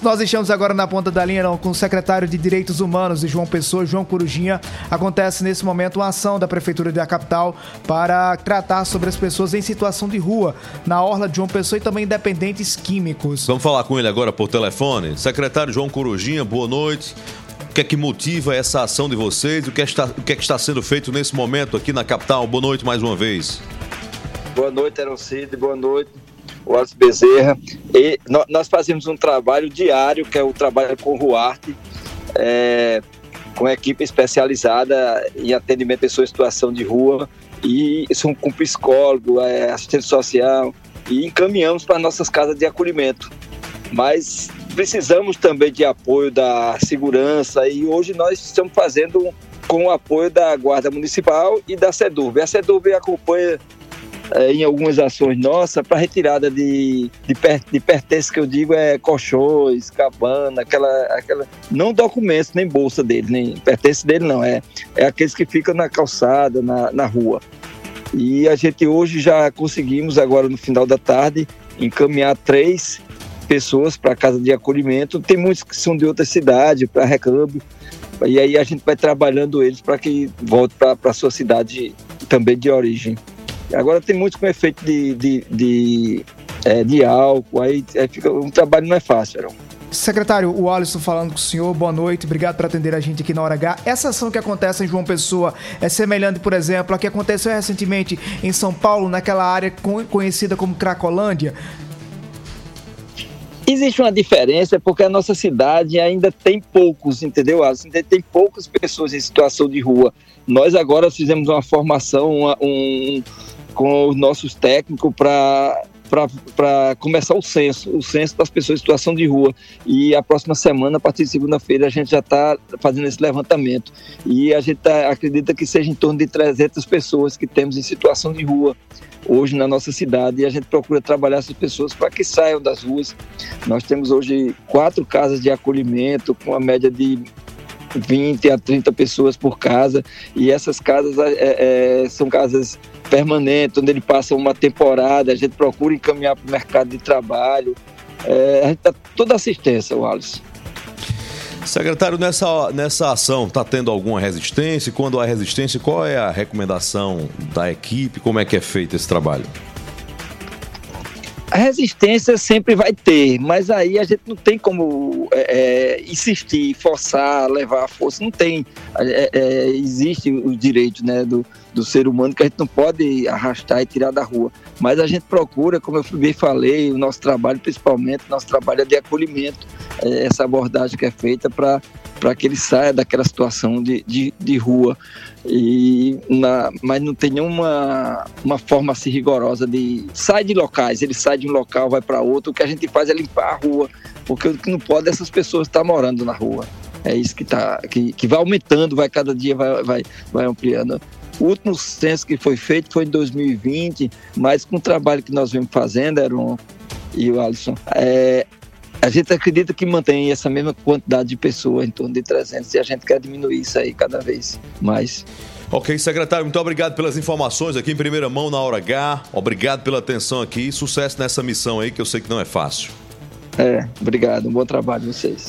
Nós estamos agora na ponta da linha com o secretário de Direitos Humanos de João Pessoa, João Corujinha. Acontece nesse momento uma ação da Prefeitura da capital para tratar sobre as pessoas em situação de rua na orla de João Pessoa e também dependentes químicos. Vamos falar com ele agora por telefone. Secretário João Corujinha, boa noite. O que é que motiva essa ação de vocês? O que, é está, o que é que está sendo feito nesse momento aqui na capital? Boa noite mais uma vez. Boa noite, Cid. Boa noite o Bezerra. E nós fazemos um trabalho diário, que é o trabalho com o Ruarte, é, com equipe especializada em atendimento a pessoas em situação de rua, e são com psicólogo, é, assistente social, e encaminhamos para nossas casas de acolhimento. Mas precisamos também de apoio da segurança, e hoje nós estamos fazendo com o apoio da Guarda Municipal e da SEDURB. A SEDURB acompanha é, em algumas ações nossas para retirada de, de, per, de pertences que eu digo é colchões, cabana, aquela, aquela não documentos nem bolsa dele, nem pertence dele não, é, é aqueles que ficam na calçada, na, na rua. E a gente hoje já conseguimos agora no final da tarde encaminhar três pessoas para casa de acolhimento. Tem muitos que são de outra cidade para recâmbio. E aí a gente vai trabalhando eles para que volte para a sua cidade também de origem. Agora tem muitos com efeito de, de, de, é, de álcool, aí, aí fica, um trabalho não é fácil, Aaron. Secretário, o Alisson falando com o senhor, boa noite, obrigado por atender a gente aqui na Hora H. Essa ação que acontece em João Pessoa é semelhante, por exemplo, a que aconteceu recentemente em São Paulo, naquela área conhecida como Cracolândia? Existe uma diferença porque a nossa cidade ainda tem poucos, entendeu, Alisson? Tem poucas pessoas em situação de rua. Nós agora fizemos uma formação, uma, um, com os nossos técnicos para para começar o censo, o censo das pessoas em situação de rua. E a próxima semana, a partir de segunda-feira, a gente já está fazendo esse levantamento. E a gente tá, acredita que seja em torno de 300 pessoas que temos em situação de rua hoje na nossa cidade. E a gente procura trabalhar essas pessoas para que saiam das ruas. Nós temos hoje quatro casas de acolhimento com a média de 20 a 30 pessoas por casa. E essas casas é, é, são casas permanente, onde ele passa uma temporada, a gente procura encaminhar para o mercado de trabalho. É, a gente dá toda assistência, o. Secretário, nessa, nessa ação está tendo alguma resistência? Quando há resistência, qual é a recomendação da equipe? Como é que é feito esse trabalho? A resistência sempre vai ter, mas aí a gente não tem como é, é insistir, forçar, levar a força. Não tem. É, é, existe o direito né, do, do ser humano que a gente não pode arrastar e tirar da rua. Mas a gente procura, como eu bem falei, o nosso trabalho, principalmente, nosso trabalho é de acolhimento, é essa abordagem que é feita para para que ele saia daquela situação de, de, de rua. E na, mas não tem nenhuma uma forma assim rigorosa de sai de locais, ele sai de um local, vai para outro. O que a gente faz é limpar a rua, porque o que não pode é essas pessoas estar morando na rua. É isso que, tá, que, que vai aumentando, vai cada dia vai, vai, vai ampliando. O último censo que foi feito foi em 2020, mas com o trabalho que nós vemos fazendo, Aaron e o Alisson, é, a gente acredita que mantém essa mesma quantidade de pessoas, em torno de 300, e a gente quer diminuir isso aí cada vez mais. Ok, secretário, muito obrigado pelas informações aqui em primeira mão na hora H. Obrigado pela atenção aqui. Sucesso nessa missão aí, que eu sei que não é fácil. É, obrigado. Um bom trabalho vocês.